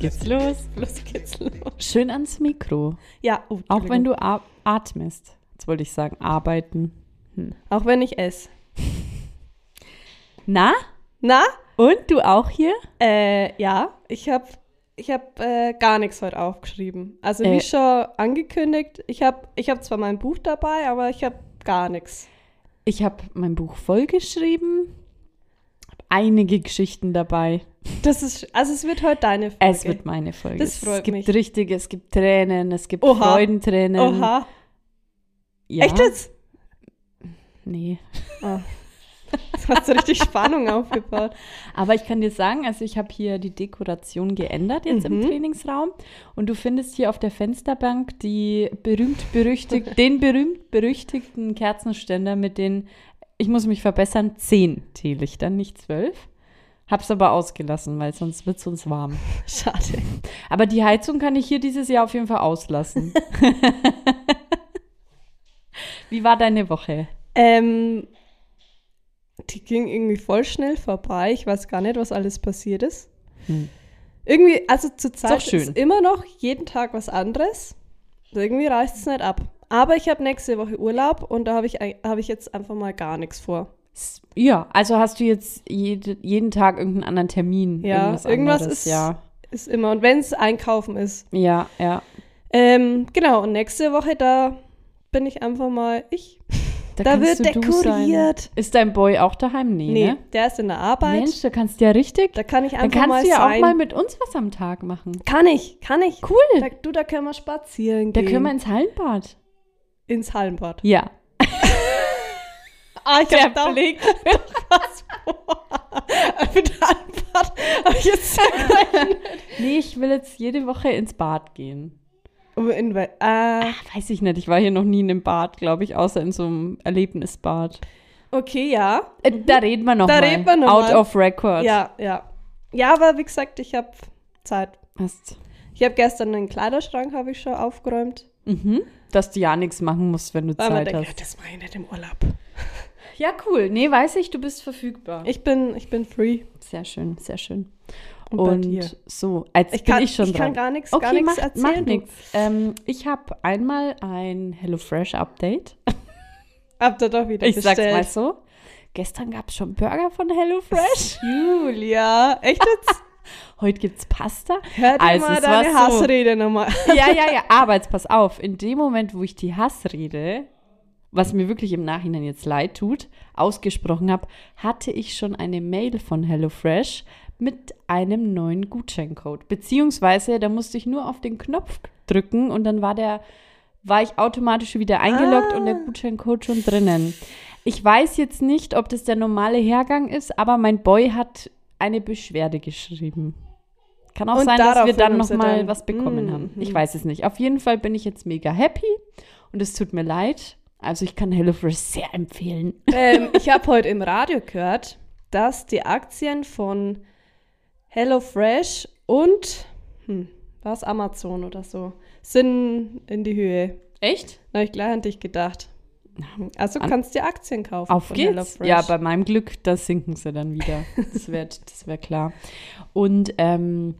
geht's los. Los geht's los. Schön ans Mikro. Ja, oh, Auch wenn du atmest. Jetzt wollte ich sagen, arbeiten. Auch wenn ich esse. Na? Na? Und du auch hier? Äh, ja, ich habe ich hab, äh, gar nichts heute aufgeschrieben. Also wie Äh. schon angekündigt, ich habe ich hab zwar mein Buch dabei, aber ich habe gar nichts. Ich habe mein Buch vollgeschrieben. Einige Geschichten dabei. Das ist, also es wird heute deine Folge. Es wird meine Folge. Das freut es gibt mich. richtige, es gibt Tränen, es gibt Oha. Freudentränen. Oha. Ja. Echt jetzt? Nee. Ah. Das hast du richtig Spannung aufgebaut. Aber ich kann dir sagen, also ich habe hier die Dekoration geändert jetzt im Mhm. Trainingsraum und du findest hier auf der Fensterbank die berühmt berüchtigt, den berühmt berüchtigten Kerzenständer mit den, ich muss mich verbessern, zehn Teelichtern, nicht zwölf. Hab's aber ausgelassen, weil sonst wird's uns warm. Schade. Aber die Heizung kann ich hier dieses Jahr auf jeden Fall auslassen. Wie war deine Woche? Ähm, die ging irgendwie voll schnell vorbei. Ich weiß gar nicht, was alles passiert ist. Hm. Irgendwie, also zur Zeit schön. ist immer noch jeden Tag was anderes. Irgendwie reißt es nicht ab. Aber ich habe nächste Woche Urlaub und da habe ich, hab ich jetzt einfach mal gar nichts vor. Ja, also hast du jetzt jede, jeden Tag irgendeinen anderen Termin? Ja, irgendwas anderes, ist- Ja, Ist immer. Und wenn es einkaufen ist. ja, ja. Ähm, genau, und nächste Woche, da bin ich einfach mal ich. Da, kannst wird du sein. dekoriert. Ist dein Boy auch daheim? Nee, Nee, ne? der ist in der Arbeit. Mensch, da kannst du ja richtig. Da kann ich Dann einfach kannst mal du ja sein. auch mal mit uns was am Tag machen. Kann ich, kann ich. Cool. Da, du, da können wir spazieren Da gehen. können wir ins Hallenbad. Ins Hallenbad. Ja. Ah, ich Der hab da Blick. was vor. Mit Hallenbad hab ich jetzt Nee, ich will jetzt jede Woche ins Bad gehen. Oh, in, äh, Ach, weiß ich nicht. Ich war hier noch nie in einem Bad, glaube ich, außer in so einem Erlebnisbad. Okay, ja. Äh, da reden wir noch Da mal. reden wir noch Out mal. of record. Ja, ja. Ja, aber wie gesagt, ich habe Zeit. Hast. Ich habe gestern den Kleiderschrank habe ich schon aufgeräumt. Mhm. Dass du ja nichts machen musst, wenn du Weil Zeit denkt, ja, hast. das mache ich nicht im Urlaub. Ja, cool. Nee, weiß ich, du bist verfügbar. Ich bin, ich bin free. Sehr schön, sehr schön. Und, Und bei dir? so, als Ich bin kann, ich schon ich dran. kann gar nichts, gar Okay, mach, erzählen. mach nichts. Ähm, ich habe einmal ein HelloFresh-Update. Habt ihr doch wieder Ich sag's bestellt. mal so. Gestern gab es schon Burger von HelloFresh. Julia, echt jetzt? Heute gibt's Pasta. Hör dir Also, mal deine so. Hassrede nochmal. Ja, ja, ja. Aber jetzt pass auf. In dem Moment, wo ich die Hassrede, was mir wirklich im Nachhinein jetzt leid tut, ausgesprochen habe, hatte ich schon eine Mail von HelloFresh mit einem neuen Gutscheincode. Beziehungsweise, da musste ich nur auf den Knopf drücken und dann war der, war ich automatisch wieder eingeloggt Ah. und der Gutscheincode schon drinnen. Ich weiß jetzt nicht, ob das der normale Hergang ist, aber mein Boy hat eine Beschwerde geschrieben. Kann auch Und sein, dass wir dann noch sie mal dann- was bekommen Mhm. haben. Ich weiß es nicht. Auf jeden Fall bin ich jetzt mega happy und es tut mir leid. Also ich kann HelloFresh sehr empfehlen. ähm, ich habe heute im Radio gehört, dass die Aktien von HelloFresh und hm, was Amazon oder so sind in die Höhe. Echt? Habe ich gleich an dich gedacht. Also An- kannst du Aktien kaufen. Auf geht's. Ja, bei meinem Glück, da sinken sie dann wieder. Das wäre das wär klar. Und ähm,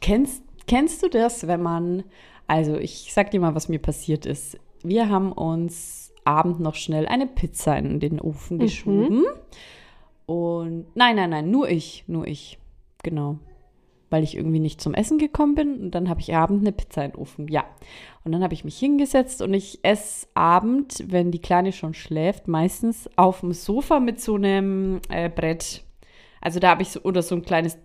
kennst, kennst du das, wenn man, also ich sag dir mal, was mir passiert ist. Wir haben uns abend noch schnell eine Pizza in den Ofen geschoben. Und nein, nein, nein, nur ich, nur ich. Genau. Weil ich irgendwie nicht zum Essen gekommen bin und dann habe ich abend eine Pizza in den Ofen. Ja. Und dann habe ich mich hingesetzt und ich esse Abend, wenn die Kleine schon schläft, meistens auf dem Sofa mit so einem äh, Brett. Also da habe ich so, oder so ein kleines,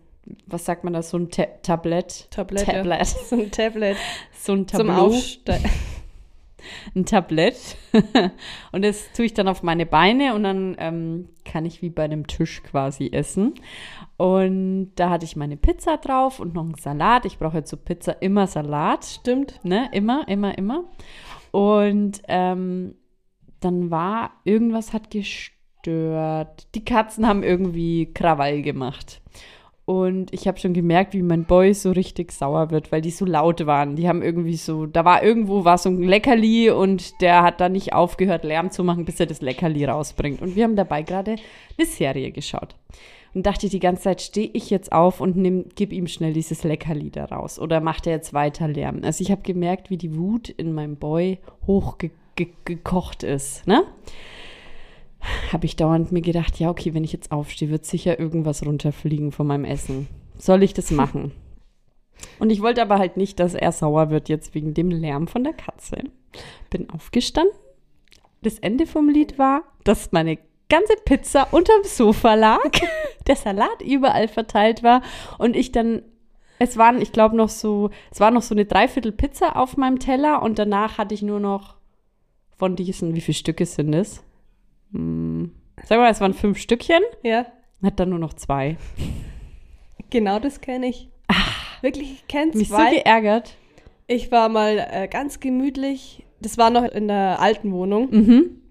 was sagt man da, so ein Ta Tablett. Tablet. ja. Tablet. So ein Tablet So ein zum Tableau Aufsteigen. Ein Tablett und das tue ich dann auf meine Beine und dann ähm, kann ich wie bei einem Tisch quasi essen. Und da hatte ich meine Pizza drauf und noch einen Salat. Ich brauche jetzt zur Pizza immer Salat, Stimmt. ne? Immer, immer, immer. Und ähm, dann war, irgendwas hat gestört. Die Katzen haben irgendwie Krawall gemacht. Und ich habe schon gemerkt, wie mein Boy so richtig sauer wird, weil die so laut waren. Die haben irgendwie so, da war irgendwo war so ein Leckerli und der hat dann nicht aufgehört, Lärm zu machen, bis er das Leckerli rausbringt. Und wir haben dabei gerade eine Serie geschaut. Und dachte die ganze Zeit, stehe ich jetzt auf und nimm, gib ihm schnell dieses Leckerli da raus. Oder macht er jetzt weiter Lärm? Also ich habe gemerkt, wie die Wut in meinem Boy hochgekocht ist. Ne? Habe ich dauernd mir gedacht, ja, okay, wenn ich jetzt aufstehe, wird sicher irgendwas runterfliegen von meinem Essen. Soll ich das machen? Und ich wollte aber halt nicht, dass er sauer wird jetzt wegen dem Lärm von der Katze. Bin aufgestanden. Das Ende vom Lied war, dass meine ganze Pizza unterm Sofa lag, der Salat überall verteilt war und ich dann es waren, ich glaube, noch so, es war noch so eine Dreiviertel Pizza auf meinem Teller und danach hatte ich nur noch von diesen, wie viele Stücke sind es? Hm, sag mal, es waren fünf Stückchen. Ja. Hat dann nur noch zwei. Genau das kenne ich. Ach, Wirklich, ich kenne mich so geärgert. ich war mal äh, ganz gemütlich, das war noch in der alten Wohnung, Mhm.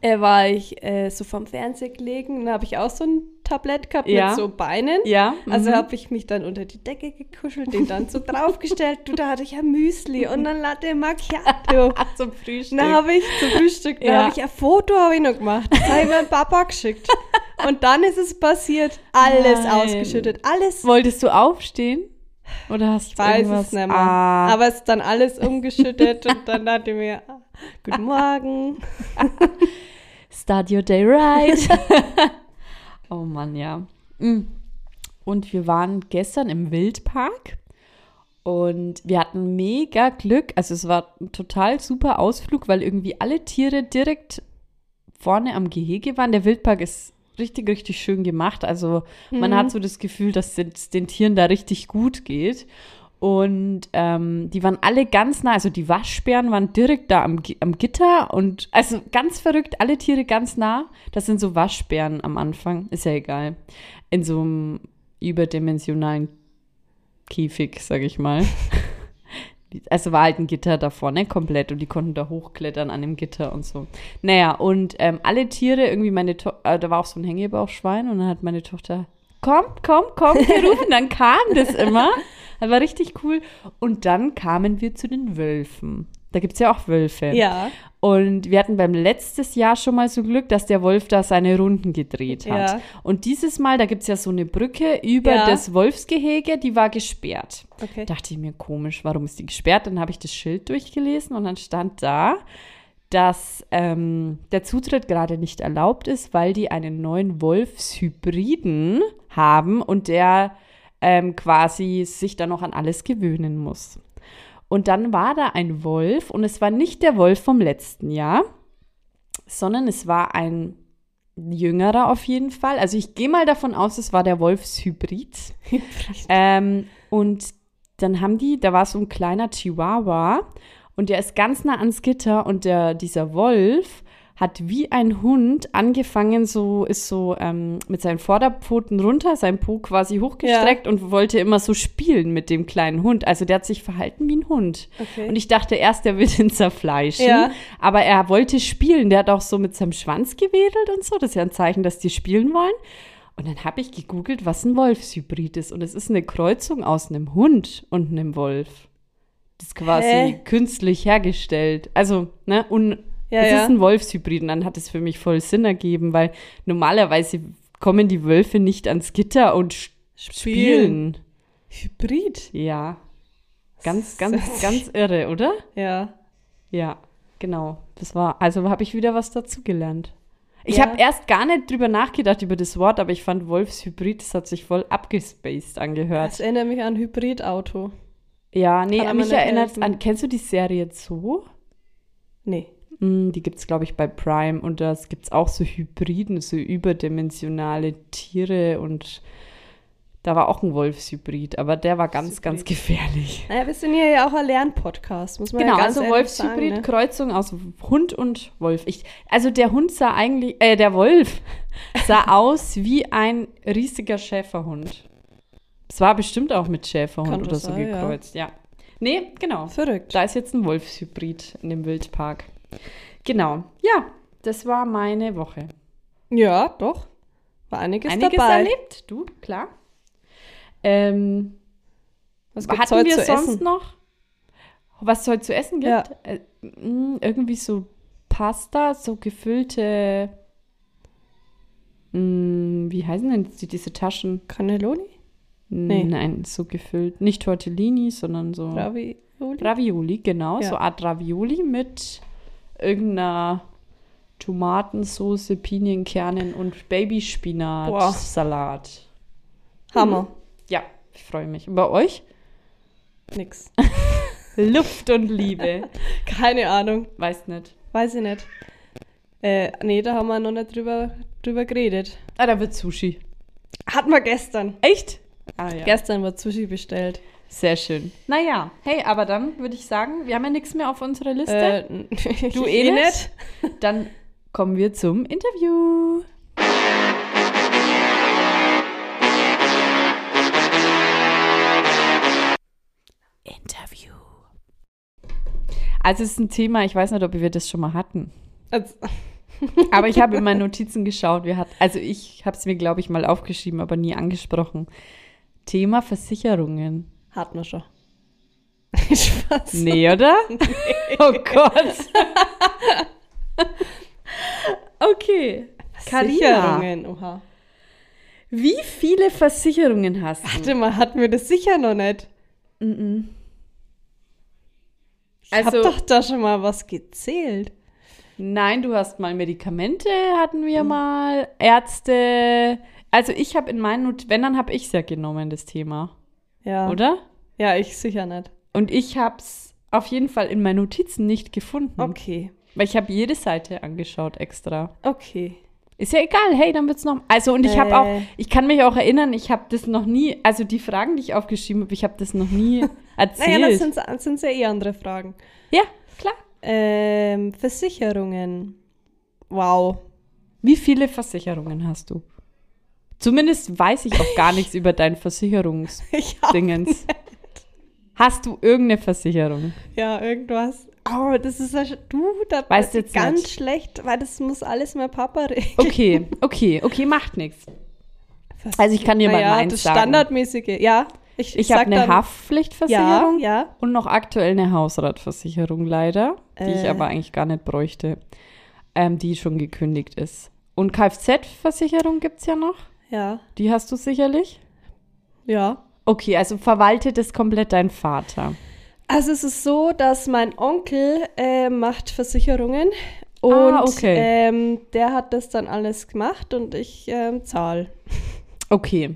Äh, war ich äh, so vom Fernseher gelegen, da habe ich auch so ein Tablett gehabt Ja. mit so Beinen. Ja. Also mhm. habe ich mich dann unter die Decke gekuschelt, den dann so draufgestellt. Du, da hatte ich ja Müsli und dann Latte Macchiato. Zum Frühstück. Dann habe ich zum Frühstück, Ja. habe ich ein Foto habe ich noch gemacht. Das habe ich meinem Papa geschickt. Und dann ist es passiert. Alles Nein. ausgeschüttet. Alles. Wolltest du aufstehen? Oder hast du Ich weiß irgendwas? es nicht mehr. Ah, Aber es ist dann alles umgeschüttet und dann dachte ich mir, guten Morgen. Start your day right. oh Mann, ja. Mm. Und wir waren gestern im Wildpark und wir hatten mega Glück. Also es war ein total super Ausflug, weil irgendwie alle Tiere direkt vorne am Gehege waren. Der Wildpark ist richtig, richtig schön gemacht. Also man hat so das Gefühl, dass es den Tieren da richtig gut geht. Und ähm, die waren alle ganz nah, also die Waschbären waren direkt da am, am Gitter und also ganz verrückt, alle Tiere ganz nah. Das sind so Waschbären am Anfang, ist ja egal. In so einem überdimensionalen Käfig, sag ich mal. Also war halt ein Gitter da vorne komplett und die konnten da hochklettern an dem Gitter und so. Naja, und ähm, alle Tiere, irgendwie meine Tochter, äh, da war auch so ein Hängebauchschwein und dann hat meine Tochter, komm, komm, komm, gerufen. dann kam das immer. Das war richtig cool. Und dann kamen wir zu den Wölfen. Da gibt es ja auch Wölfe. Ja. Und wir hatten beim letztes Jahr schon mal so Glück, dass der Wolf da seine Runden gedreht hat. Ja. Und dieses Mal, da gibt es ja so eine Brücke über Ja. das Wolfsgehege, die war gesperrt. Okay. Dachte ich mir, komisch, warum ist die gesperrt? Dann habe ich das Schild durchgelesen und dann stand da, dass ähm, der Zutritt gerade nicht erlaubt ist, weil die einen neuen Wolfshybriden haben und der ähm, quasi sich dann noch an alles gewöhnen muss. Und dann war da ein Wolf und es war nicht der Wolf vom letzten Jahr, sondern es war ein jüngerer auf jeden Fall. Also ich gehe mal davon aus, es war der Wolfshybrid. Ähm, und dann haben die, da war so ein kleiner Chihuahua und der ist ganz nah ans Gitter und der, dieser Wolf hat wie ein Hund angefangen, so ist so ähm, mit seinen Vorderpfoten runter, sein Po quasi hochgestreckt und wollte immer so spielen mit dem kleinen Hund. Also der hat sich verhalten wie ein Hund. Okay. Und ich dachte erst, der wird ihn zerfleischen. Ja. Aber er wollte spielen. Der hat auch so mit seinem Schwanz gewedelt und so. Das ist ja ein Zeichen, dass die spielen wollen. Und dann habe ich gegoogelt, was ein Wolfshybrid ist. Und es ist eine Kreuzung aus einem Hund und einem Wolf. Das ist quasi Hä? künstlich hergestellt. Also, ne, und Ja, es ja. ist ein Wolfshybrid. Und dann hat es für mich voll Sinn ergeben, weil normalerweise kommen die Wölfe nicht ans Gitter und sch- spielen. Hybrid. Ja. Ganz, ganz, ganz irre, oder? Ja. Ja, genau. Das war, also habe ich wieder was dazugelernt. Ich Ja. habe erst gar nicht drüber nachgedacht über das Wort, aber ich fand Wolfshybrid, das hat sich voll abgespaced angehört. Das erinnert mich an Hybridauto. Ja, nee, mich erinnert an, kennst du die Serie Zoo? Nee. Die gibt es, glaube ich, bei Prime und das gibt es auch so Hybriden, so überdimensionale Tiere und da war auch ein Wolfshybrid, aber der war ganz, ganz gefährlich. Naja, wir sind hier ja auch ein Lernpodcast, muss man Genau, ja ganz also Wolfshybrid, ne? Kreuzung aus Hund und Wolf. Ich, also der Hund sah eigentlich, äh, der Wolf sah aus wie ein riesiger Schäferhund. Es war bestimmt auch mit Schäferhund Kann oder so sein, ja. gekreuzt, ja. Nee, genau. Verrückt. Da ist jetzt ein Wolfshybrid in dem Wildpark. Genau. Ja, das war meine Woche. Ja, doch. War einiges, Einiges dabei. erlebt, du, klar. Ähm, Was gibt's hatten wir sonst essen? noch? Was es heute zu essen gibt? Ja. Äh, mh, irgendwie so Pasta, so gefüllte. Mh, wie heißen denn die, diese Taschen? Cannelloni? Nee. Nein, so gefüllt. Nicht Tortellini, sondern so. Ravioli? Ravioli, genau. Ja. So Art Ravioli mit irgendeiner Tomatensoße, Pinienkernen und. Babyspinat-Salat. Hammer. Ja, ich freue mich. Und bei euch? Nix. Luft und Liebe. Keine Ahnung. Weiß nicht. Weiß ich nicht. Äh, nee, da haben wir noch nicht drüber, drüber geredet. Ah, da wird Sushi. Hatten wir gestern. Echt? Ah ja. Gestern wird Sushi bestellt. Sehr schön. Naja, hey, aber dann würde ich sagen, wir haben ja nichts mehr auf unserer Liste. Äh, du eh nicht? Dann kommen wir zum Interview. Interview. Also es ist ein Thema, ich weiß nicht, ob wir das schon mal hatten. Also, Aber ich habe in meinen Notizen geschaut. Wir hat, also ich habe es mir, glaube ich, mal aufgeschrieben, aber nie angesprochen. Thema Versicherungen. Hatten wir schon. Spaß. Nee, oder? Oh Gott. okay. Versicherungen, oha. wie viele Versicherungen hast du? Warte mal, hatten wir das sicher noch nicht? Mhm. Ich hab Also- doch da schon mal was gezählt. Nein, du hast mal Medikamente, hatten wir mal, Ärzte. Also ich habe in meinen Not wenn, dann habe ich es ja genommen, das Thema. Ja. Oder? Ja, ich sicher nicht. Und ich habe es auf jeden Fall in meinen Notizen nicht gefunden. Okay. Weil ich habe jede Seite angeschaut extra. Okay. Ist ja egal, hey, dann wird's noch. Also und ich habe auch, Äh. ich kann mich auch erinnern, ich habe das noch nie, also die Fragen, die ich aufgeschrieben habe, ich habe das noch nie erzählt. Naja, das sind, sind ja eh andere Fragen. ja, klar. Ähm, Versicherungen. Wow. Wie viele Versicherungen hast du? Zumindest weiß ich auch gar nichts über dein Versicherungsdingens. Ich Hast du irgendeine Versicherung? ja, irgendwas. Oh, das ist ja du, da Weißt ich jetzt ganz nicht? schlecht, weil das muss alles mein Papa regeln. Okay, okay, okay, macht nichts. Also ich kann dir mal naja, meins das sagen. Standardmäßige. Ja, ich, Ich habe eine Haftpflichtversicherung Ja, ja. und noch aktuell eine Hausratversicherung leider, die ich Äh. aber eigentlich gar nicht bräuchte, ähm, die schon gekündigt ist. Und Kfz-Versicherung gibt es ja noch. Ja, Die hast du sicherlich. ja. Okay, also verwaltet es komplett dein Vater. Also es ist so, dass mein Onkel äh, macht Versicherungen und Ah, okay. ähm, der hat das dann alles gemacht und ich ähm, zahle. Okay.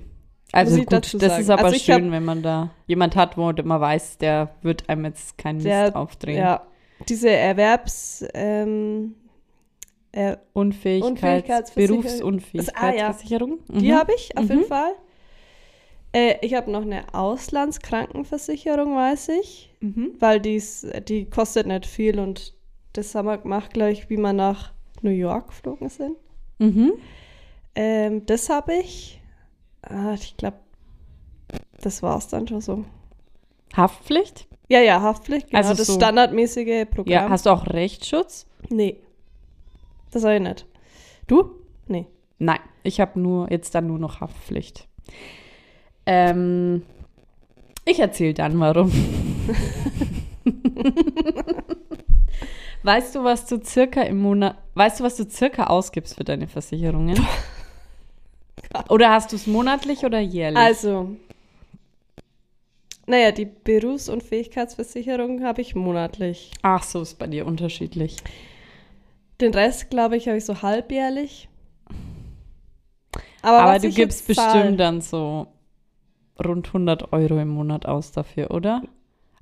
Also gut, das sagen. ist aber Also schön, hab- wenn man da jemand hat, wo man weiß, der wird einem jetzt keinen Mist Der- aufdrehen. Ja, diese Erwerbs... Ähm, äh, Unfähigkeits, Unfähigkeitsversicherung. Berufsunfähigkeitsversicherung. Die Mhm. habe ich auf Mhm. jeden Fall. Äh, ich habe noch eine Auslandskrankenversicherung, weiß ich, Mhm. weil die's, die kostet nicht viel und das haben wir gemacht, glaube ich, wie wir nach New York geflogen sind. Mhm. Ähm, das habe ich. Ah, ich glaube, das war es dann schon so. Haftpflicht? Ja, ja, Haftpflicht, genau, Also das so- standardmäßige Programm. Ja. Hast du auch Rechtsschutz? nee, das habe ich nicht. Du? Nee. Nein, ich habe nur jetzt dann nur noch Haftpflicht. Ähm, ich erzähle dann warum. weißt du, was du circa im Monat, weißt du, was du circa ausgibst für deine Versicherungen? Oder hast du es monatlich oder jährlich? Also, naja, die Berufsunfähigkeitsversicherung habe ich monatlich. Ach so, ist bei dir unterschiedlich. Den Rest, glaube ich, habe ich so halbjährlich. Aber, Aber du gibst jetzt zahl- bestimmt dann so rund 100 Euro im Monat aus dafür, oder?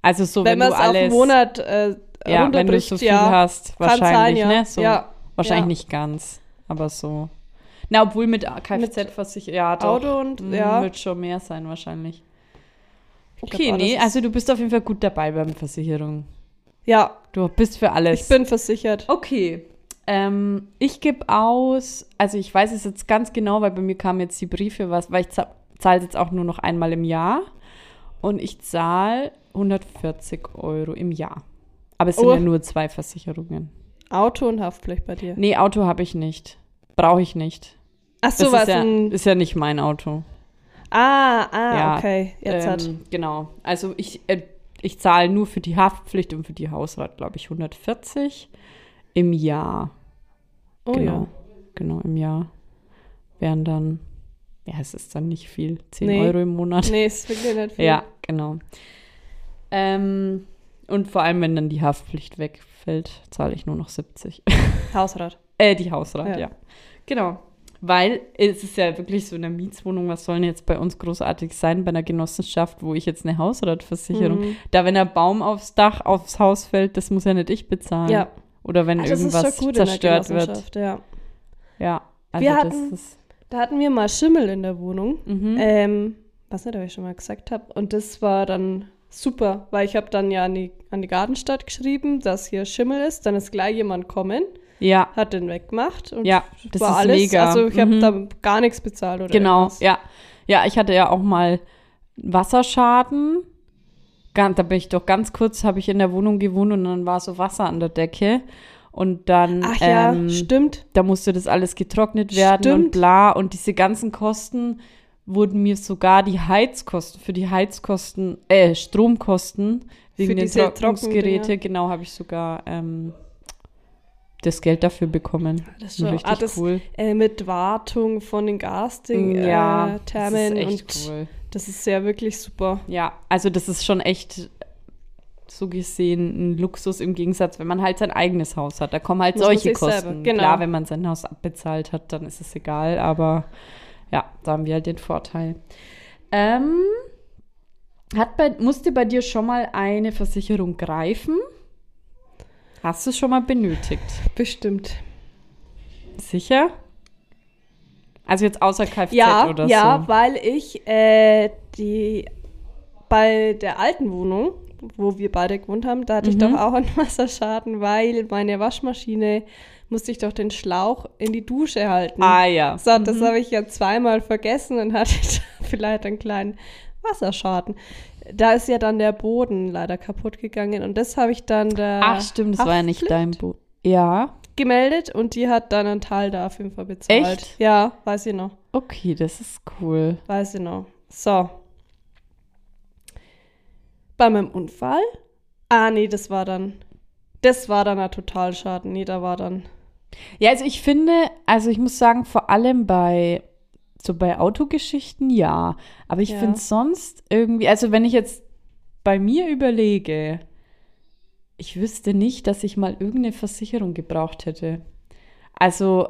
Also so, wenn wenn, man du es auf alles, einen Monat äh, ja, wenn du so viel ja. hast, Kann sein, wahrscheinlich, ja. ne? So, ja. wahrscheinlich nicht ganz, aber so. Na, obwohl mit Kfz-Versicherung, ja, doch. Auto und, Mm, ja. Wird schon mehr sein wahrscheinlich. Ich glaub Okay, auch, nee, also du bist auf jeden Fall gut dabei beim Versicherung. Ja, Du bist für alles. ich bin versichert. Okay. Ähm, ich gebe aus, also ich weiß es jetzt ganz genau, weil bei mir kamen jetzt die Briefe, was, weil ich za- zahle jetzt auch nur noch einmal im Jahr und ich zahle 140 Euro im Jahr. Aber es sind Oh. ja nur zwei Versicherungen. Auto und Haftpflicht bei dir. Nee, Auto habe ich nicht. Brauche ich nicht. Ach Das so, was ist, ja, ist ja nicht mein Auto. Ah, ah, Ja, okay. Jetzt hat. Ähm, genau. Also ich, äh, ich zahle nur für die Haftpflicht und für die Hausrat, glaube ich, 140 im Jahr. Oh genau. ja. Genau, im Jahr wären dann, ja, es ist dann nicht viel, 10 Nee. Euro im Monat. Nee, ist wirklich nicht viel. Ja, genau. Ähm, und vor allem, wenn dann die Haftpflicht wegfällt, zahle ich nur noch 70. Hausrat. äh, die Hausrat, ja. Ja. Genau. Weil es ist ja wirklich so in der Mietswohnung, was soll denn jetzt bei uns großartig sein, bei einer Genossenschaft, wo ich jetzt eine Hausratversicherung, Mhm. da wenn ein Baum aufs Dach, aufs Haus fällt, das muss ja nicht ich bezahlen. Ja. Oder wenn das ist irgendwas zerstört wird. Ja. Ja, also Wir das ist. Da hatten wir mal Schimmel in der Wohnung. Mhm. Ähm, was nicht, ob ich schon mal gesagt habe. Und das war dann super, weil ich habe dann ja an die, an die Gartenstadt geschrieben, dass hier Schimmel ist. Dann ist gleich jemand kommen, ja, hat den weggemacht. Und Ja, das war ist alles. mega. Also ich habe Mhm. da gar nichts bezahlt oder Genau, irgendwas. ja. Ja, ich hatte ja auch mal Wasserschaden. Ganz, da bin ich doch ganz kurz, habe ich in der Wohnung gewohnt und dann war so Wasser an der Decke. Und dann, Ach ja, ähm, stimmt. da musste das alles getrocknet werden und Stimmt. bla. Und diese ganzen Kosten wurden mir sogar die Heizkosten, für die Heizkosten, äh, Stromkosten, wegen Für den Trocknungsgeräte, genau, habe ich sogar ähm, das Geld dafür bekommen. Das ist schon, Richtig ah, das, cool. äh, mit Wartung von den Gasting, ja, äh, Thermen das ist echt und cool. das ist ja wirklich super. Ja, also das ist schon echt so gesehen ein Luxus im Gegensatz, wenn man halt sein eigenes Haus hat. Da kommen halt Muss solche Kosten. genau. Klar, wenn man sein Haus abbezahlt hat, dann ist es egal, aber ja, da haben wir halt den Vorteil. Ähm, hat bei, musste bei dir schon mal eine Versicherung greifen? Hast du es schon mal benötigt? Bestimmt. Sicher? Also jetzt außer Kfz Ja, oder ja, so? weil ich äh, die bei der alten Wohnung, wo wir beide gewohnt haben, da hatte ich Mhm. doch auch einen Wasserschaden, weil meine Waschmaschine musste ich doch den Schlauch in die Dusche halten. Ah ja. So, das habe ich ja zweimal vergessen und hatte da vielleicht einen kleinen Wasserschaden. Da ist ja dann der Boden leider kaputt gegangen und das habe ich dann der Ach stimmt, das war ja nicht dein Boot. Ja, gemeldet und die hat dann einen Teil da auf jeden Fall bezahlt. Echt? Ja, weiß ich noch. okay, das ist cool. Weiß ich noch. So. Bei meinem Unfall? Ah, nee, das war dann. Das war dann ein Totalschaden. Nee, da war dann. Ja, also ich finde, also ich muss sagen, vor allem bei so bei Autogeschichten ja, aber ich Ja. finde sonst irgendwie, also wenn ich jetzt bei mir überlege, ich wüsste nicht, dass ich mal irgendeine Versicherung gebraucht hätte. Also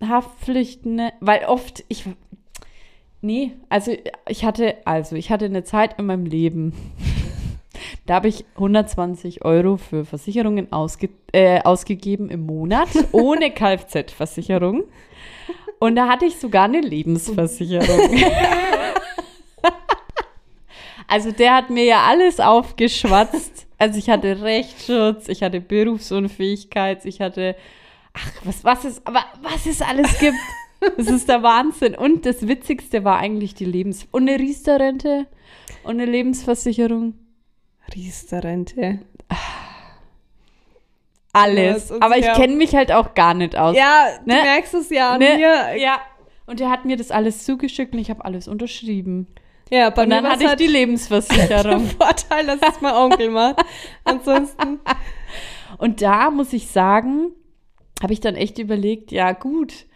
Haftpflichten, ne, weil oft ich nee, also ich hatte also ich hatte eine Zeit in meinem Leben, da habe ich 120 Euro für Versicherungen ausge äh, ausgegeben im Monat, ohne Kfz-Versicherung. Und da hatte ich sogar eine Lebensversicherung. also der hat mir ja alles aufgeschwatzt. Also ich hatte Rechtsschutz, ich hatte Berufsunfähigkeit, ich hatte, ach, was, was es, aber was es alles gibt. Das ist der Wahnsinn. Und das Witzigste war eigentlich die Lebens- und eine Riester-Rente und eine Lebensversicherung. Riester-Rente. Alles. Ja, Aber ich ja- kenne mich halt auch gar nicht aus. Ja, du Ne? merkst es ja an Ne? mir. Ja. Und er hat mir das alles zugeschickt und ich habe alles unterschrieben. Ja, bei und mir dann hatte ich halt die Lebensversicherung. Vorteil, dass es mein Onkel macht. Ansonsten. und da muss ich sagen, habe ich dann echt überlegt, ja gut,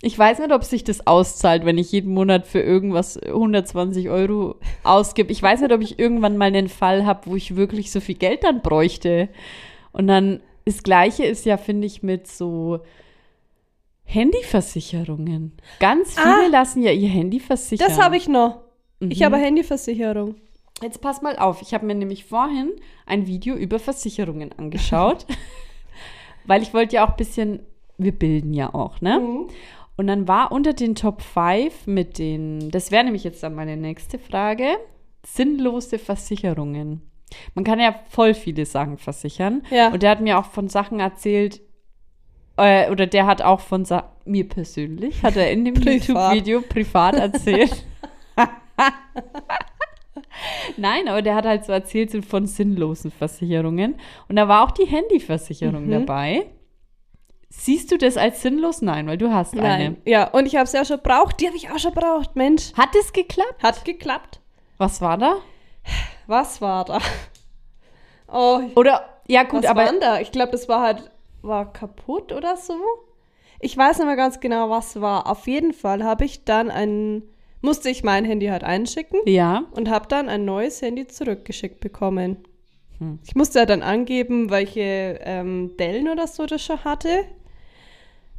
ich weiß nicht, ob sich das auszahlt, wenn ich jeden Monat für irgendwas 120 Euro ausgebe. Ich weiß nicht, ob ich irgendwann mal einen Fall habe, wo ich wirklich so viel Geld dann bräuchte. Und dann das Gleiche ist ja, finde ich, mit so Handyversicherungen. Ganz viele Ah. lassen ja ihr Handy versichern. Das habe ich noch. Ich Mhm. habe eine Handyversicherung. Jetzt pass mal auf, ich habe mir nämlich vorhin ein Video über Versicherungen angeschaut, weil ich wollte ja auch ein bisschen, wir bilden ja auch, ne? Mhm. Und dann war unter den Top 5 mit den, das wäre nämlich jetzt dann meine nächste Frage, sinnlose Versicherungen. Man kann ja voll viele Sachen versichern. Ja. Und der hat mir auch von Sachen erzählt, äh, oder der hat auch von Sa mir persönlich, hat er in dem. YouTube-Video privat erzählt. Nein, aber der hat halt so erzählt von sinnlosen Versicherungen. Und da war auch die Handyversicherung Mhm. dabei. Siehst du das als sinnlos? Nein, weil du hast eine. Nein. Ja, und ich habe es ja schon braucht. Die habe ich auch schon braucht, Mensch. Hat es geklappt? Hat geklappt. Was war da? Was war da? Oh, Oder, ja gut, was aber war da? Ich glaube, das war halt, war kaputt oder so. Ich weiß nicht mehr ganz genau, was war. Auf jeden Fall habe ich dann ein, musste ich mein Handy halt einschicken ja, und habe dann ein neues Handy zurückgeschickt bekommen. Hm. Ich musste ja dann angeben, welche ähm, Dellen oder so das schon hatte.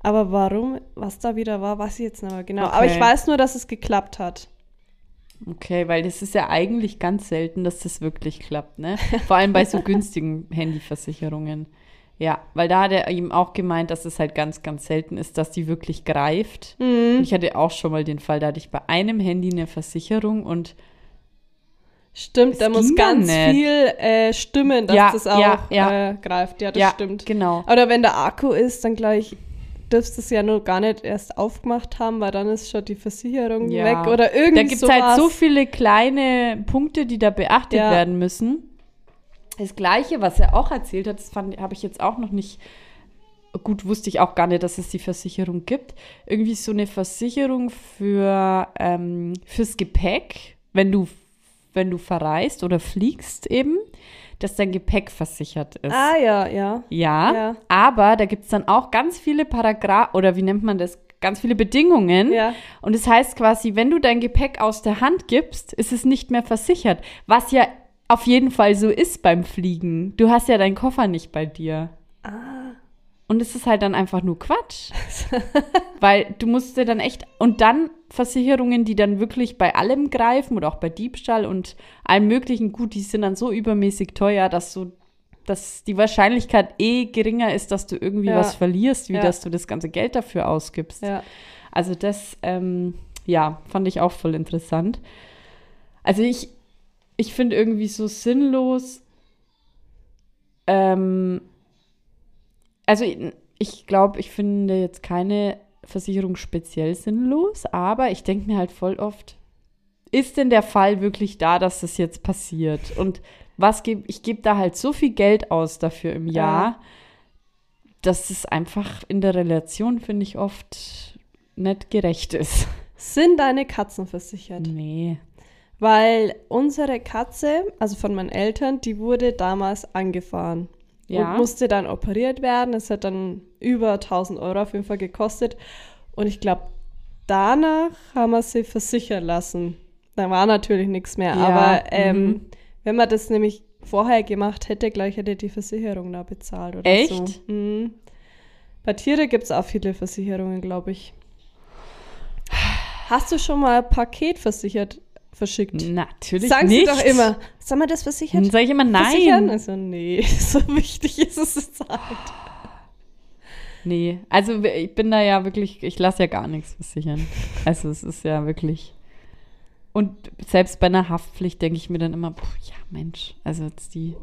Aber warum, was da wieder war, weiß ich jetzt nicht mehr genau. Aber Okay. ich weiß nur, dass es geklappt hat. okay, weil das ist ja eigentlich ganz selten, dass das wirklich klappt, ne? Vor allem bei so günstigen Handyversicherungen. Ja, weil da hat er ihm auch gemeint, dass es halt ganz, ganz selten ist, dass die wirklich greift. Mhm. Ich hatte auch schon mal den Fall, da hatte ich bei einem Handy eine Versicherung und Stimmt, da muss ganz nicht. viel äh, stimmen, dass Ja, das auch ja, ja. Äh, greift. Ja, das stimmt. genau. Oder wenn der Akku ist, dann gleich dürfst es ja nur gar nicht erst aufgemacht haben, weil dann ist schon die Versicherung Ja. weg oder irgendwie Da gibt es halt so viele kleine Punkte, die da beachtet Ja. werden müssen. Das Gleiche, was er auch erzählt hat, das habe ich jetzt auch noch nicht. Gut, wusste ich auch gar nicht, dass es die Versicherung gibt. Irgendwie so eine Versicherung für ähm, fürs Gepäck, wenn du wenn du verreist oder fliegst eben, dass dein Gepäck versichert ist. Ah ja, ja. Ja, Ja. aber da gibt es dann auch ganz viele Paragraphen, oder wie nennt man das? Ganz viele Bedingungen. Ja. Und es das heißt quasi, wenn du dein Gepäck aus der Hand gibst, ist es nicht mehr versichert. Was ja auf jeden Fall so ist beim Fliegen. Du hast ja deinen Koffer nicht bei dir. Ah. Und es ist halt dann einfach nur Quatsch. Weil du musst dir dann echt. Und dann Versicherungen, die dann wirklich bei allem greifen oder auch bei Diebstahl und allem Möglichen, gut, die sind dann so übermäßig teuer, dass so. Dass die Wahrscheinlichkeit eh geringer ist, dass du irgendwie Ja. was verlierst, wie Ja. dass du das ganze Geld dafür ausgibst. Ja. Also das, ähm, ja, fand ich auch voll interessant. Also ich, ich finde irgendwie so sinnlos, ähm, also ich glaube, ich finde jetzt keine Versicherung speziell sinnlos, aber ich denke mir halt voll oft, ist denn der Fall wirklich da, dass das jetzt passiert? Und was gebe ich gebe da halt so viel Geld aus dafür im Jahr, dass es einfach in der Relation, finde ich, oft nicht gerecht ist. Sind deine Katzen versichert? Nee. Weil unsere Katze, also von meinen Eltern, die wurde damals angefahren. Ja. Und musste dann operiert werden. Es hat dann über 1000 Euro auf jeden Fall gekostet. Und ich glaube, danach haben wir sie versichern lassen. Da war natürlich nichts mehr. Ja, Aber ähm, mhm. wenn man das nämlich vorher gemacht hätte, gleich hätte die Versicherung da bezahlt oder Echt? so. Mhm. Bei Tiere gibt es auch viele Versicherungen, glaube ich. Hast du schon mal Paket versichert, verschickt? Natürlich Sagen nicht. sie doch immer. Soll man das versichern? Dann sage ich immer Versichern? nein. Also, nee, so wichtig ist es jetzt halt. Nee, also ich bin da ja wirklich, ich lasse ja gar nichts versichern. Also es ist ja wirklich. Und selbst bei einer Haftpflicht denke ich mir dann immer, puh, ja Mensch, also jetzt die,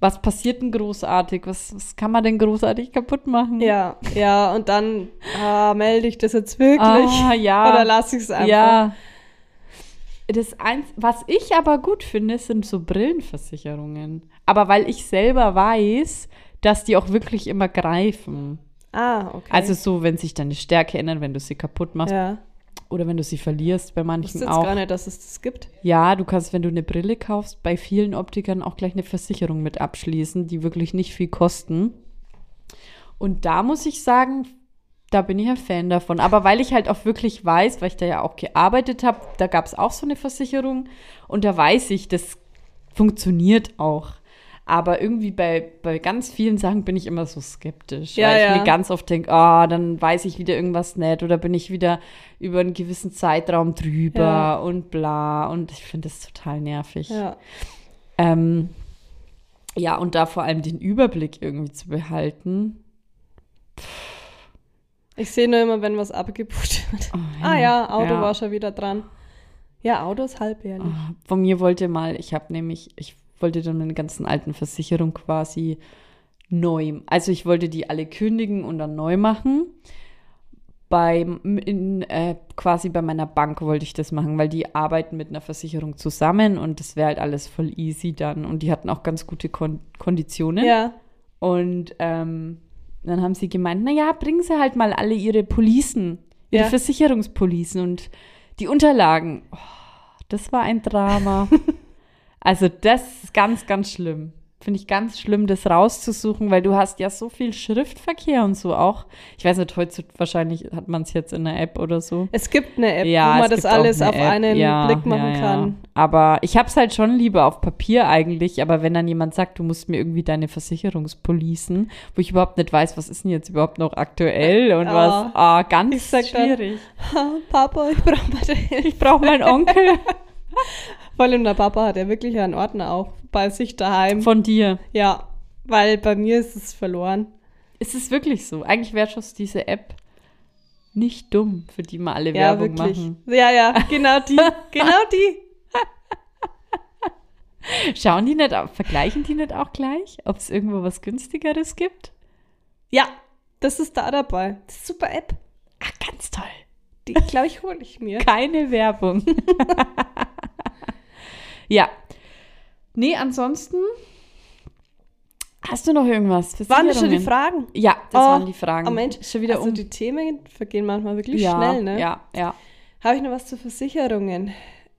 was passiert denn großartig? Was, was kann man denn großartig kaputt machen? Ja, ja, und dann ah, melde ich das jetzt wirklich. Ah, ja. Oder lasse ich es einfach. Ja. Das eins, was ich aber gut finde, sind so Brillenversicherungen. Aber weil ich selber weiß, dass die auch wirklich immer greifen. Ah, okay. Also so, wenn sich deine Stärke ändert, wenn du sie kaputt machst ja. oder wenn du sie verlierst, bei Ich manchen auch. gar nicht, dass es das gibt. Ja, du kannst, wenn du eine Brille kaufst, bei vielen Optikern auch gleich eine Versicherung mit abschließen, die wirklich nicht viel kosten. Und da muss ich sagen, da bin ich ein Fan davon. Aber weil ich halt auch wirklich weiß, weil ich da ja auch gearbeitet habe, da gab es auch so eine Versicherung und da weiß ich, das funktioniert auch. Aber irgendwie bei, bei ganz vielen Sachen bin ich immer so skeptisch, Ja, weil ich ja. mir ganz oft denke, ah, dann weiß ich wieder irgendwas nicht oder bin ich wieder über einen gewissen Zeitraum drüber Ja. und bla. Und ich finde das total nervig. Ja. Ähm, ja, und da vor allem den Überblick irgendwie zu behalten. Ich sehe nur immer, wenn was abgebucht wird. Oh, Ah ja, Auto ja. war schon wieder dran. Ja, Auto ist halbjährlich. Ah, Von mir wollte mal, ich habe nämlich, ich wollte dann meine ganzen alten Versicherungen quasi neu, also ich wollte die alle kündigen und dann neu machen. Beim, in, äh, quasi bei meiner Bank wollte ich das machen, weil die arbeiten mit einer Versicherung zusammen und das wäre halt alles voll easy dann. Und die hatten auch ganz gute Kon Konditionen. Ja. Und ähm, dann haben sie gemeint, naja, bringen sie halt mal alle ihre Policen, ihre Ja. Versicherungspolicen und die Unterlagen. Oh, das war ein Drama. also das ist ganz, ganz schlimm. Finde ich ganz schlimm, das rauszusuchen, weil du hast ja so viel Schriftverkehr und so auch. Ich weiß nicht, heute wahrscheinlich hat man es jetzt in der App oder so. Es gibt eine App, Ja, wo man das alles eine auf App. einen Ja, Blick machen ja, kann. Aber ich habe es halt schon lieber auf Papier eigentlich. Aber wenn dann jemand sagt, du musst mir irgendwie deine Versicherungspolicen, wo ich überhaupt nicht weiß, was ist denn jetzt überhaupt noch aktuell und Ja. was, ah, ganz Ich sag dann- schwierig. Papa, ich brauche Hilfe. Ich brauche meinen Onkel Vor allem der Papa hat ja wirklich einen Ordner auch bei sich daheim. von dir. ja, weil bei mir ist es verloren. Es ist wirklich so. Eigentlich wäre schon diese App nicht dumm, für die wir alle Ja, Werbung wirklich. machen. Ja, ja, genau die. genau die. Schauen die nicht, vergleichen die nicht auch gleich, ob es irgendwo was günstigeres gibt? Ja, das ist da dabei. Das ist super App. Ach, ganz toll. Die, glaube ich, hole ich mir. Keine Werbung. ja. Nee, ansonsten hast du noch irgendwas? Waren das schon die Versicherungen? Fragen? Ja, das Oh, waren die Fragen. Oh Mensch, Schon wieder also um. die Themen vergehen manchmal wirklich ja, schnell, ne? Ja, ja. Habe ich noch was zu Versicherungen?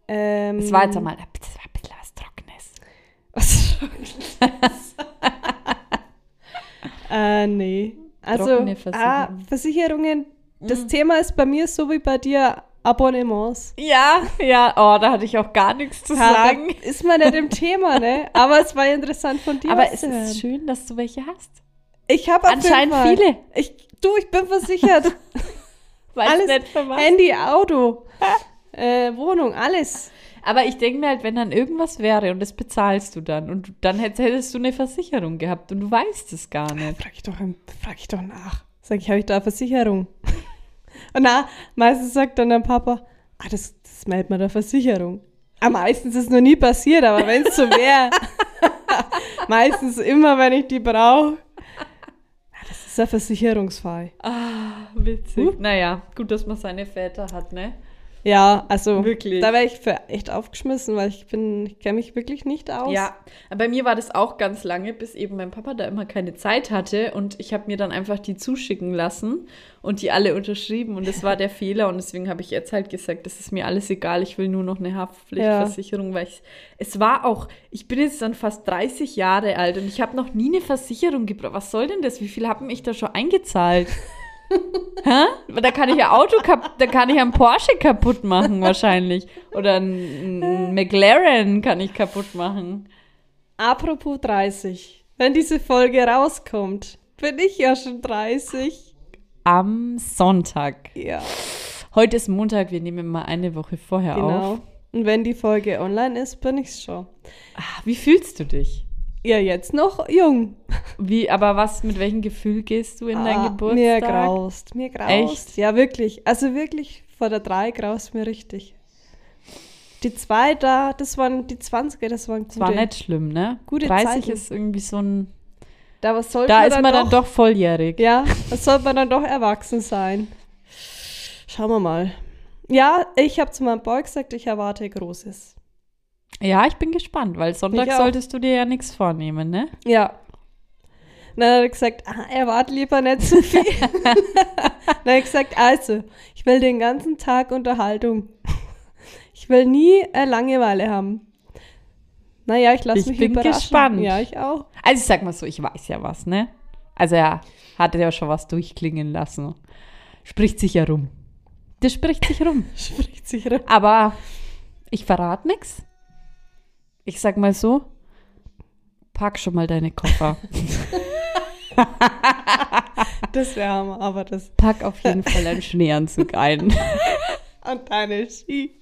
Ähm, Es war jetzt einmal das war ein bisschen was Trockenes. Was? äh, nee. Also, Trockene ah, Versicherung. Versicherungen, das Mhm. Thema ist bei mir so wie bei dir Abonnements. Ja, ja, oh, da hatte ich auch gar nichts zu Ja, sagen. ist man nicht im Thema, ne? Aber es war interessant von dir. Aber es hören. ist schön, dass du welche hast. Ich habe Anscheinend viele. Ich, du, ich bin versichert. Weiß Alles nicht für was. Handy, Auto, äh, Wohnung, alles. Aber ich denke mir halt, wenn dann irgendwas wäre und das bezahlst du dann und dann hättest, hättest du eine Versicherung gehabt und du weißt es gar nicht. Frag ich doch, frag ich doch nach. Sag ich, habe ich da eine Versicherung? Und na, meistens sagt dann der Papa, ah, das, das meldet man der Versicherung. Ah, meistens ist es noch nie passiert, aber wenn es so wäre, meistens immer, wenn ich die brauche. Ah, Das ist ein Versicherungsfall. Ah, witzig. Naja, gut, dass man seine Väter hat, ne? Ja, also Wirklich. da wäre ich für echt aufgeschmissen, weil ich bin, ich kenne mich wirklich nicht aus. Ja, bei mir war das auch ganz lange, bis eben mein Papa da immer keine Zeit hatte und ich habe mir dann einfach die zuschicken lassen und die alle unterschrieben und das war der Fehler und deswegen habe ich jetzt halt gesagt, das ist mir alles egal, ich will nur noch eine Haftpflichtversicherung, weil ich, es war auch, ich bin jetzt dann fast 30 Jahre alt und ich habe noch nie eine Versicherung gebraucht. Was soll denn das? Wie viel haben ich da schon eingezahlt? Hä? Da kann ich ja Auto kaputt, da kann ich einen Porsche kaputt machen wahrscheinlich. Oder einen, McLaren kann ich kaputt machen. Apropos 30. Wenn diese Folge rauskommt, bin ich ja schon 30. Am Sonntag. Ja, Heute ist Montag, wir nehmen mal eine Woche vorher genau. auf. Und wenn die Folge online ist, bin ich schon. Ah, Wie fühlst du dich? Ja, jetzt noch jung. Wie, aber was, mit welchem Gefühl gehst du in Ah, Geburtstag? Mir graust, mir graust. Echt? Ja, wirklich. Also wirklich, vor der 3 graust mir richtig. Die 2 da, das waren die 20er, das waren Das gute. war nicht schlimm, ne? gute 30 Zeiten. ist irgendwie so ein. Da was sollte Da man ist man dann doch volljährig. Ja, da sollte man dann doch erwachsen sein. Schauen wir mal. Ja, ich habe zu meinem Boy gesagt, ich erwarte Großes. Ja, ich bin gespannt, weil Sonntag Ich solltest du dir ja nichts vornehmen, ne? Ja. Dann hat er gesagt, ah, erwarte lieber nicht zu viel. dann hat er gesagt, also, ich will den ganzen Tag Unterhaltung. Ich will nie äh, Langeweile haben. Naja, ich lasse Ich mich bin überraschen. gespannt. Ja, ich auch. Also ich sag mal so, ich weiß ja was, ne? Also er hatte ja schon was durchklingen lassen. Spricht sich ja rum. Das spricht sich rum. Spricht sich rum. Aber ich verrate nichts. Ich sag mal so, pack schon mal deine Koffer. Das wäre Hammer, aber das. Pack auf jeden Fall einen Schneeanzug ein. Und deine Ski.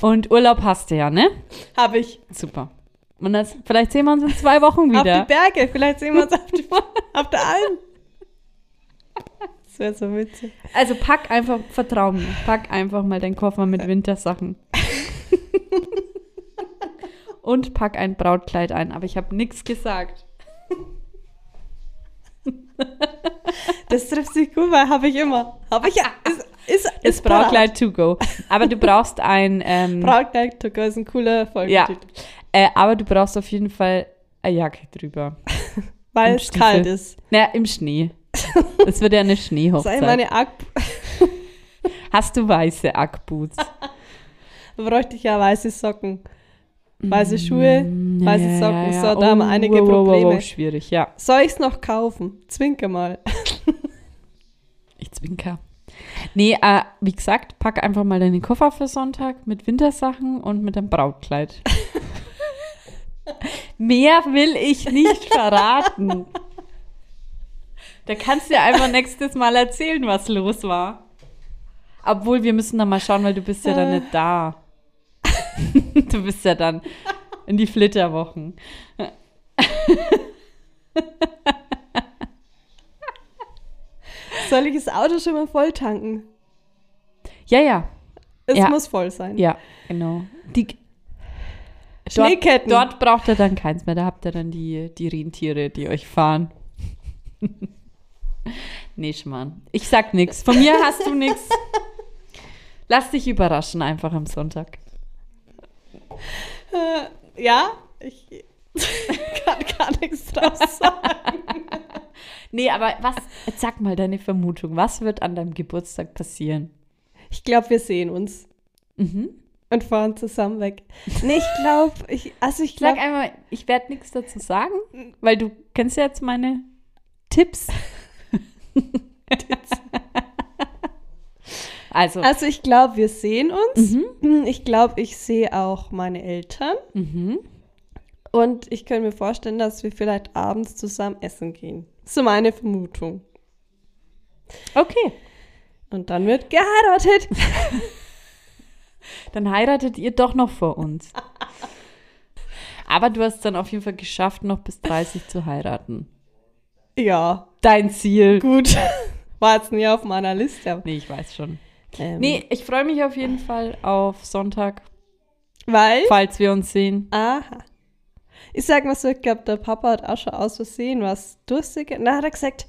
Und Urlaub hast du ja, ne? Habe ich. Super. Und das, vielleicht sehen wir uns in zwei Wochen Auf die wieder. Berge. Vielleicht sehen wir uns auf, die, auf der Alm. Das wäre so witzig. Also pack einfach, vertrau mir, pack einfach mal deinen Koffer mit Wintersachen. Und pack ein Brautkleid ein, aber ich habe nichts gesagt. Das trifft sich gut, weil habe ich immer. Habe ich ja. Ist, ist, Das ist parat. Brautkleid to go. Aber du brauchst ein, ähm, Brautkleid to go ist ein cooler Folgentitel. äh, aber du brauchst auf jeden Fall eine Jacke drüber. Weil Und es Stiefel. kalt ist. Naja, im Schnee. Es wird ja eine Schneehochzeit. meine Ack Hast du weiße Ackboots? bräuchte ich ja weiße Socken. Weiße Schuhe, weiße Ja, Socken. ja, ja. So, da haben Oh, einige wow, wow, wow, Probleme. wow, schwierig, ja. Soll ich es noch kaufen? Zwinker mal. Ich zwinker. Nee, äh, wie gesagt, pack einfach mal deinen Koffer für Sonntag mit Wintersachen und mit einem Brautkleid. Mehr will ich nicht verraten. Da kannst du ja einfach nächstes Mal erzählen, was los war. Obwohl, wir müssen dann mal schauen, weil du bist ja dann nicht da. du bist ja dann in die Flitterwochen. Soll ich das Auto schon mal voll tanken? Ja, ja, Es Ja. muss voll sein. ja, genau. Die, Schneeketten. Dort, dort braucht ihr dann keins mehr. Da habt ihr dann die, die Rentiere, die euch fahren. nee, Schmarrn. Ich sag nix. Von mir hast du nix. Lass dich überraschen einfach am Sonntag. Äh, ja, ich kann gar nichts drauf sagen. Nee, aber was, sag mal deine Vermutung. Was wird an deinem Geburtstag passieren? Ich glaube, wir sehen uns Mhm. und fahren zusammen weg. Nee, ich glaube, ich, also ich Sag glaube, einmal, ich werde nichts dazu sagen, weil du kennst ja jetzt meine Tipps. also, also ich glaube, wir sehen uns. mhm. Ich glaube, ich sehe auch meine Eltern. Mhm. Und ich könnte mir vorstellen, dass wir vielleicht abends zusammen essen gehen. So meine Vermutung. Okay. Und dann wird geheiratet. Dann heiratet ihr doch noch vor uns. Aber du hast dann auf jeden Fall geschafft, noch bis 30 zu heiraten. ja, Dein Ziel. gut. War jetzt nie auf meiner Liste. Nee, ich weiß schon. Ähm, Nee, ich freue mich auf jeden Fall auf Sonntag, Weil? falls wir uns sehen. Aha. Ich sag mal so, ich glaube, der Papa hat auch schon aus Versehen was durstig. Da hat er gesagt,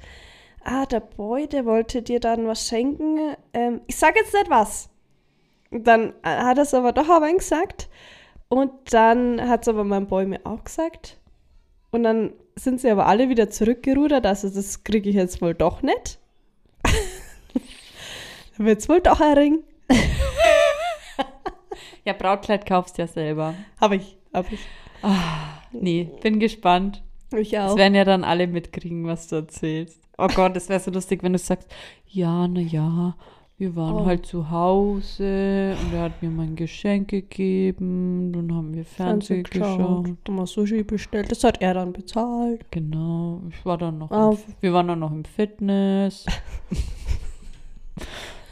ah, der Boy, der wollte dir dann was schenken. Ähm, ich sag jetzt nicht was. Und Dann äh, hat er es aber doch aber gesagt. Und dann hat es aber mein Boy mir auch gesagt. Und dann sind sie aber alle wieder zurückgerudert. Also das kriege ich jetzt wohl doch nicht. dann wird es wohl doch ein Ring. Ja, Brautkleid kaufst ja selber. Habe ich, habe ich. Nee, bin gespannt. Ich Es auch. werden ja dann alle mitkriegen, was du erzählst. Oh Gott, das wäre so lustig, wenn du sagst, ja, na ja, wir waren Oh. halt zu Hause und er hat mir mein Geschenk gegeben, dann haben wir Fernsehen geschaut. Dann mal Sushi bestellt. Das hat er dann bezahlt. Genau, ich war dann noch, im, wir waren dann noch im Fitness.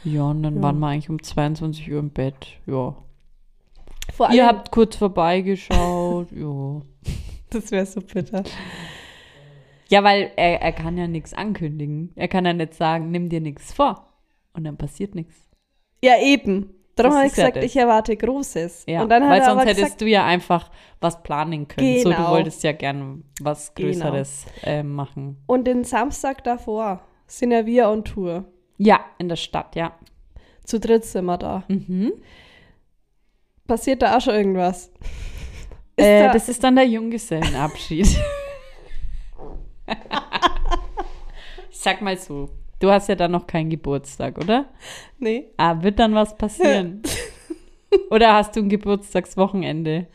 ja, und dann Ja. waren wir eigentlich um 22 Uhr im Bett. Ja. Vor Ihr habt kurz vorbeigeschaut. ja. das wäre so bitter. Ja, weil er, er kann ja nichts ankündigen. Er kann ja nicht sagen, nimm dir nichts vor. Und dann passiert nichts. Ja, eben. Darum habe ich ja gesagt, das. ich erwarte Großes. Ja, Und dann weil sonst hättest gesagt, du ja einfach was planen können. So, du Genau. wolltest ja gern was Genau. Größeres äh, machen. und den Samstag davor sind ja wir on Tour. Ja, in der Stadt, ja. Zu dritt sind wir da. Mhm. Passiert da auch schon irgendwas? Ist Äh, da- das ist dann der Junggesellenabschied. ich sag mal so, du hast ja dann noch keinen Geburtstag, oder? Nee. Ah, wird dann was passieren? oder hast du ein Geburtstagswochenende?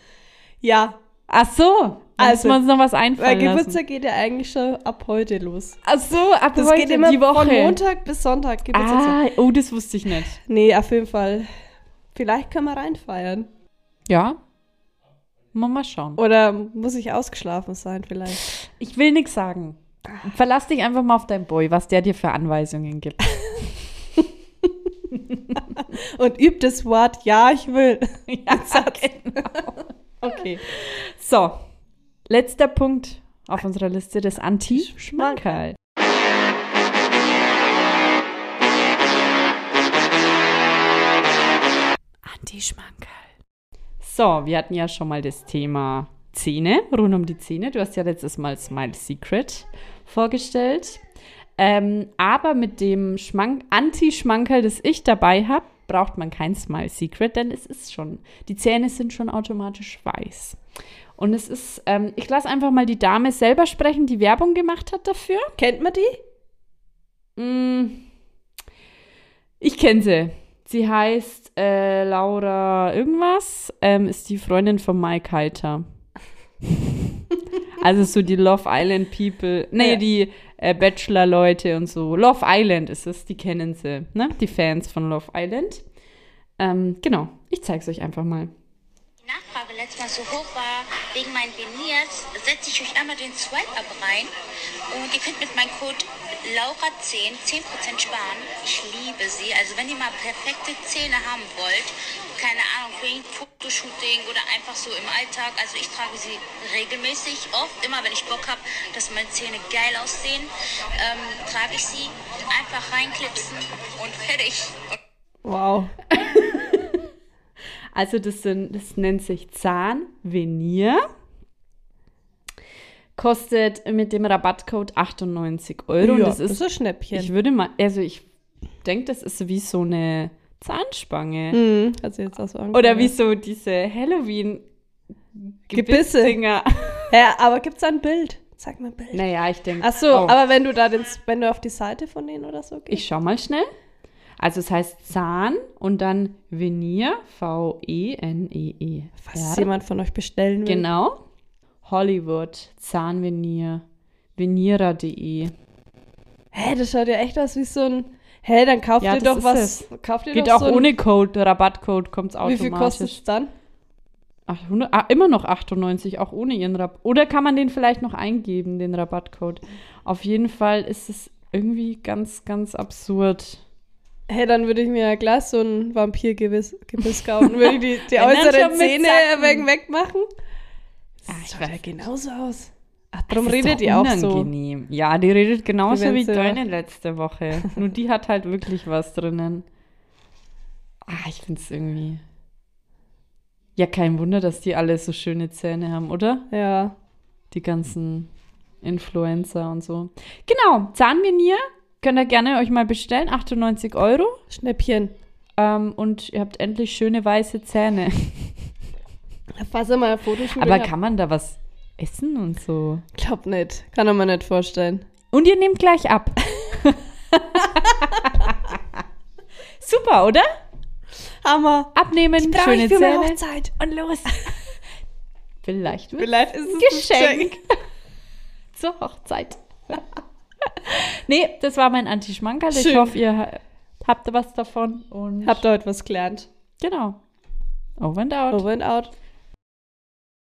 Ja, Ach so, Also, wir uns noch was weil einfallen lassen. Geburtstag geht ja eigentlich schon ab heute los. Ach so, ab Das heute geht immer die Woche. von Montag bis Sonntag. Geburtstag. ah, oh, das wusste ich nicht. Nee, auf jeden Fall. Vielleicht können wir reinfeiern. Ja. Mal, mal schauen. Oder muss ich ausgeschlafen sein vielleicht? Ich will nichts sagen. Verlass dich einfach mal auf deinen Boy, was der dir für Anweisungen gibt. Und übt das Wort Ja, ich will. ja, genau. Okay. So, letzter Punkt auf unserer Liste des Anti-Schmankerl. Anti-Schmankerl. So, wir hatten ja schon mal das Thema Zähne, rund um die Zähne. Du hast ja letztes Mal Smile Secret vorgestellt. Ähm, aber mit dem Schmank Anti-Schmankerl, das ich dabei habe, braucht man kein Smile Secret, denn es ist schon, die Zähne sind schon automatisch weiß. Und es ist, ähm, ich lasse einfach mal die Dame selber sprechen, die Werbung gemacht hat dafür. Kennt man die? Mm, ich kenne sie. Sie heißt äh, Laura irgendwas, ähm, ist die Freundin von Mike Heiter. also so die Love Island People, nee, Ja. die äh, Bachelor-Leute und so. Love Island ist es, die kennen sie, ne? Die Fans von Love Island. Ähm, genau, ich zeige es euch einfach mal. Nachfrage letztes Mal so hoch war wegen meinen Veneers, setze ich euch einmal den Swipe-Up rein und ihr könnt mit meinem Code LAURA10 10% sparen. Ich liebe sie. Also wenn ihr mal perfekte Zähne haben wollt, keine Ahnung, für ein Fotoshooting oder einfach so im Alltag, also ich trage sie regelmäßig, oft, immer wenn ich Bock habe, dass meine Zähne geil aussehen, ähm, trage ich sie, einfach reinklipsen und fertig. Wow. Also das, sind, das nennt sich Zahnvenier. Kostet mit dem Rabattcode 98 Euro. und ja, das ist, ein Schnäppchen. ich würde mal, also ich denke, das ist wie so eine Zahnspange. Mhm, sie jetzt auch so Oder wie so diese Halloween Gebisse. Ja, aber gibt's da ein Bild? Sag mal ein Bild. Naja, ich denke. Ach so, aber wenn du da den, wenn du auf die Seite von denen oder so gehst. Ich schau mal schnell. Also es heißt Zahn und dann Venier, V-E-N-E-E. Falls jemand von euch bestellen will. Genau. Hollywood, Zahnvenier, veniera.de. Hä, das schaut ja echt aus wie so ein. Hä, dann kauft Ja, ihr doch was. Kauft ihr Geht doch auch so ein, ohne Code, Rabattcode kommt es Wie viel automatisch. kostet es dann? 800, ah, immer noch 98, auch ohne ihren Rabatt. Oder kann man den vielleicht noch eingeben, den Rabattcode? Auf jeden Fall ist es irgendwie ganz, ganz absurd. Hä, dann würde ich mir ja gleich so ein Vampirgebiss Gebiss kaufen. würde ich die, die äußeren Zähne Zacken. weg, wegmachen. Ah, Das ich schaut ja genauso aus. Ach, darum redet ihr auch so. Ja, die redet genauso Wie wenn wie deine letzte Woche. Nur die hat halt wirklich was drinnen. Ah, ich finde es irgendwie. Ja, kein Wunder, dass die alle so schöne Zähne haben, oder? Ja. Die ganzen Influencer und so. Genau, Zahnvenier könnt ihr gerne euch mal bestellen. 98 Euro. Schnäppchen. Ähm, und ihr habt endlich schöne weiße Zähne. Fass mal Fotoshooting. Aber ab. kann man da was essen und so? Glaub nicht. Kann er mir nicht vorstellen. Und ihr nehmt gleich ab. Super, oder? Hammer. Abnehmen, Brauch schöne ich für Zähne. Hochzeit. Und los. Vielleicht wird Vielleicht ist es ein Geschenk. zur Hochzeit. nee, das war mein Anti-Schmankerl. Ich hoffe, ihr ha- habt was davon. Und Habt ihr heute was gelernt? genau. Over and out. Over and out.